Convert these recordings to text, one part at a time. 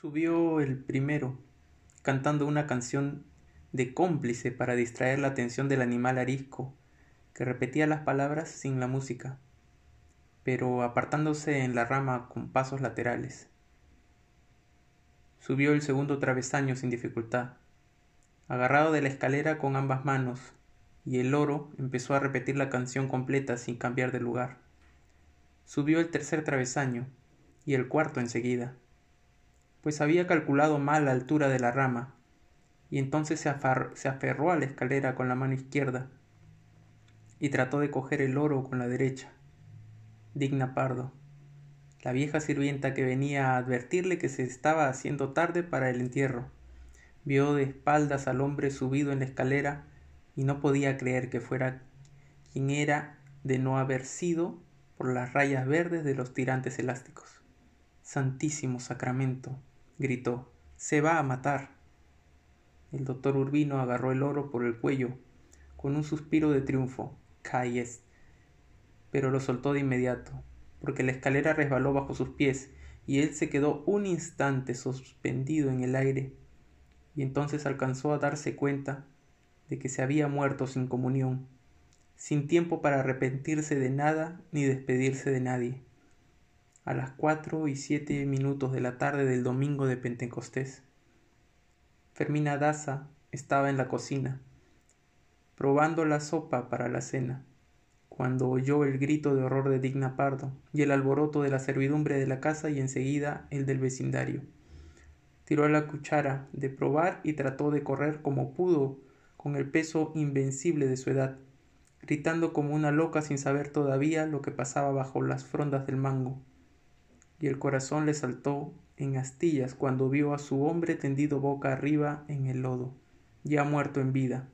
Subió el primero, cantando una canción de cómplice para distraer la atención del animal arisco, que repetía las palabras sin la música, pero apartándose en la rama con pasos laterales. Subió el segundo travesaño sin dificultad, agarrado de la escalera con ambas manos, y el loro empezó a repetir la canción completa sin cambiar de lugar. Subió el tercer travesaño, y el cuarto enseguida, pues había calculado mal la altura de la rama, y entonces se, aferró a la escalera con la mano izquierda y trató de coger el oro con la derecha. Digna Pardo, la vieja sirvienta que venía a advertirle que se estaba haciendo tarde para el entierro, vio de espaldas al hombre subido en la escalera y no podía creer que fuera quien era de no haber sido por las rayas verdes de los tirantes elásticos. Santísimo Sacramento, gritó, se va a matar. El doctor Urbino agarró el oro por el cuello, con un suspiro de triunfo. Calles. Pero lo soltó de inmediato, porque la escalera resbaló bajo sus pies, y él se quedó un instante suspendido en el aire, y entonces alcanzó a darse cuenta de que se había muerto sin comunión, sin tiempo para arrepentirse de nada ni despedirse de nadie. A las cuatro y siete minutos de la tarde del domingo de Pentecostés, Fermina Daza estaba en la cocina, probando la sopa para la cena, cuando oyó el grito de horror de Digna Pardo y el alboroto de la servidumbre de la casa y enseguida el del vecindario. Tiró la cuchara de probar y trató de correr como pudo con el peso invencible de su edad, gritando como una loca sin saber todavía lo que pasaba bajo las frondas del mango. Y el corazón le saltó en astillas cuando vio a su hombre tendido boca arriba en el lodo, ya muerto en vida.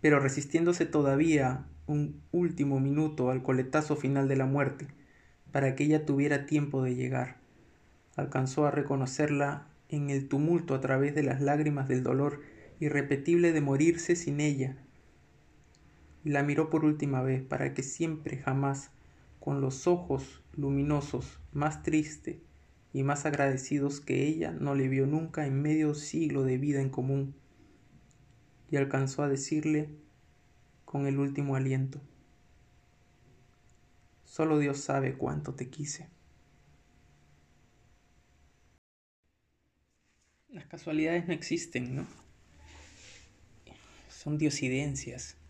Pero resistiéndose todavía un último minuto al coletazo final de la muerte, para que ella tuviera tiempo de llegar, alcanzó a reconocerla en el tumulto a través de las lágrimas del dolor irrepetible de morirse sin ella. La miró por última vez para que siempre jamás, con los ojos luminosos, más triste, y más agradecidos que ella no le vio nunca en medio siglo de vida en común, y alcanzó a decirle con el último aliento, solo Dios sabe cuánto te quise. Las casualidades no existen, ¿no? Son diosidencias.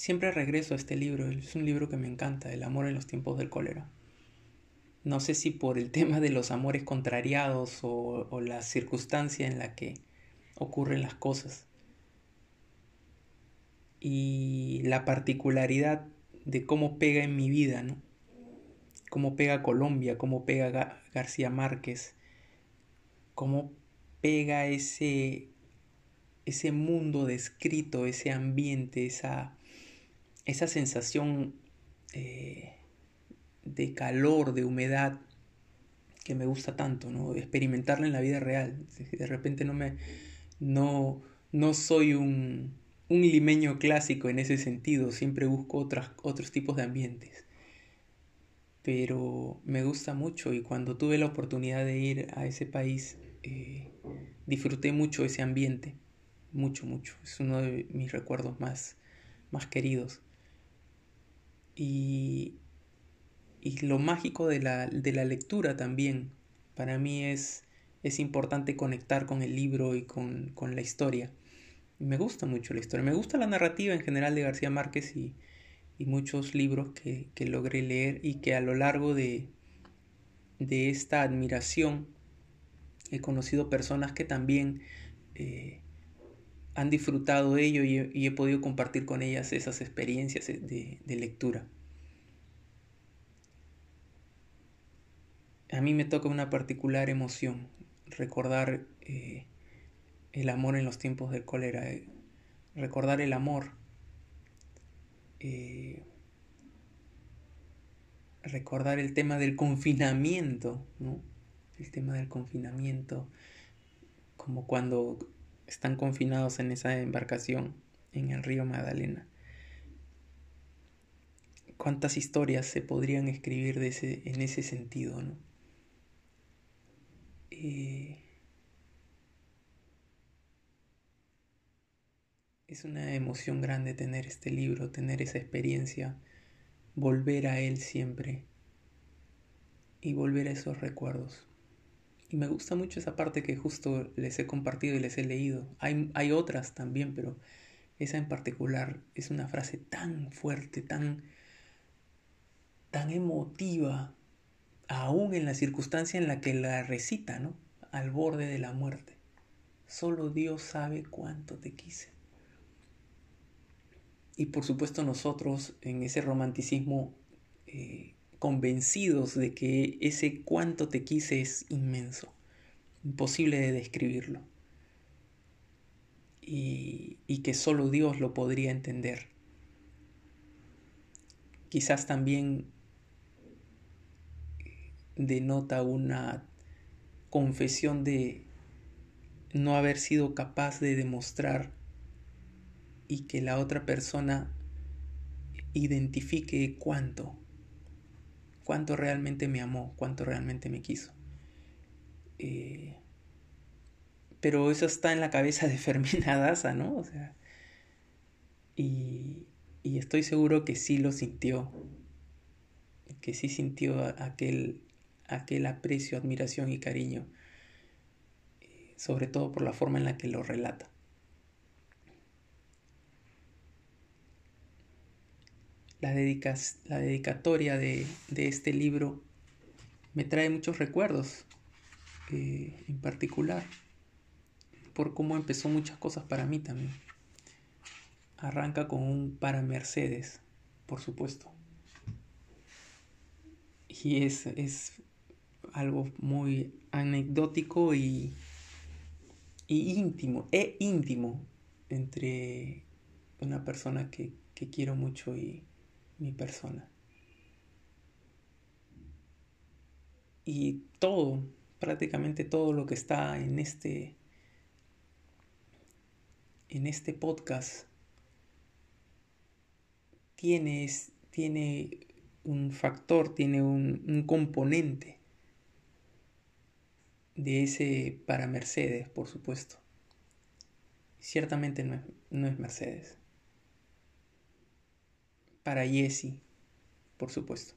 Siempre regreso a este libro, es un libro que me encanta, El amor en los tiempos del cólera no sé si por el tema de los amores contrariados o, la circunstancia en la que ocurren las cosas. Y la particularidad de cómo pega en mi vida, ¿no? Cómo pega Colombia, cómo pega García Márquez, cómo pega ese, ese mundo descrito, ese ambiente, esa, esa sensación eh, de calor, de humedad, que me gusta tanto, ¿no? Experimentarla en la vida real. De repente no me. no, no soy un, un limeño clásico en ese sentido, siempre busco otros tipos de ambientes. Pero me gusta mucho y cuando tuve la oportunidad de ir a ese país, eh, disfruté mucho ese ambiente, mucho, mucho. Es uno de mis recuerdos más, más queridos. Y, y lo mágico de la, lectura también. Para mí es, es importante conectar con el libro y con, la historia. Me gusta mucho la historia. Me gusta la narrativa en general de García Márquez y, muchos libros que, logré leer y que a lo largo de, de esta admiración he conocido personas que también eh, han disfrutado de ello y he, podido compartir con ellas esas experiencias de lectura. A mí me toca una particular emoción recordar eh, el amor en los tiempos del cólera, eh, recordar el amor, eh, recordar el tema del confinamiento, ¿no? el tema del confinamiento, como cuando están confinados en esa embarcación en el río Magdalena. ¿Cuántas historias se podrían escribir de ese, en ese sentido? ¿no? Es una emoción grande tener este libro, tener esa experiencia, volver a él siempre y volver a esos recuerdos. Y me gusta mucho esa parte que justo les he compartido y les he leído. Hay, hay otras también, pero esa en particular es una frase tan fuerte, tan, tan emotiva, aún en la circunstancia en la que la recita, ¿no? Al borde de la muerte. Solo Dios sabe cuánto te quise. Y por supuesto nosotros en ese romanticismo eh, convencidos de que ese cuánto te quise es inmenso, imposible de describirlo. Y, y que solo Dios lo podría entender. Quizás también denota una confesión de no haber sido capaz de demostrar y que la otra persona identifique cuánto cuánto realmente me amó, cuánto realmente me quiso. Eh, pero eso está en la cabeza de Fermín Daza, ¿no? O sea, y, y, estoy seguro que sí lo sintió, que sí sintió aquel, aquel aprecio, admiración y cariño, sobre todo por la forma en la que lo relata. la, la dedicatoria de, este libro me trae muchos recuerdos, eh, en particular, por cómo empezó muchas cosas para mí también. Arranca con un para Mercedes, por supuesto. Y es, es algo muy anecdótico y, y íntimo, e íntimo entre una persona que, que quiero mucho y, mi persona. Y todo, prácticamente todo lo que está en este en este podcast tiene, tiene un factor, tiene un, componente de ese para Mercedes, por supuesto. Ciertamente no es Mercedes para Jessie, por supuesto.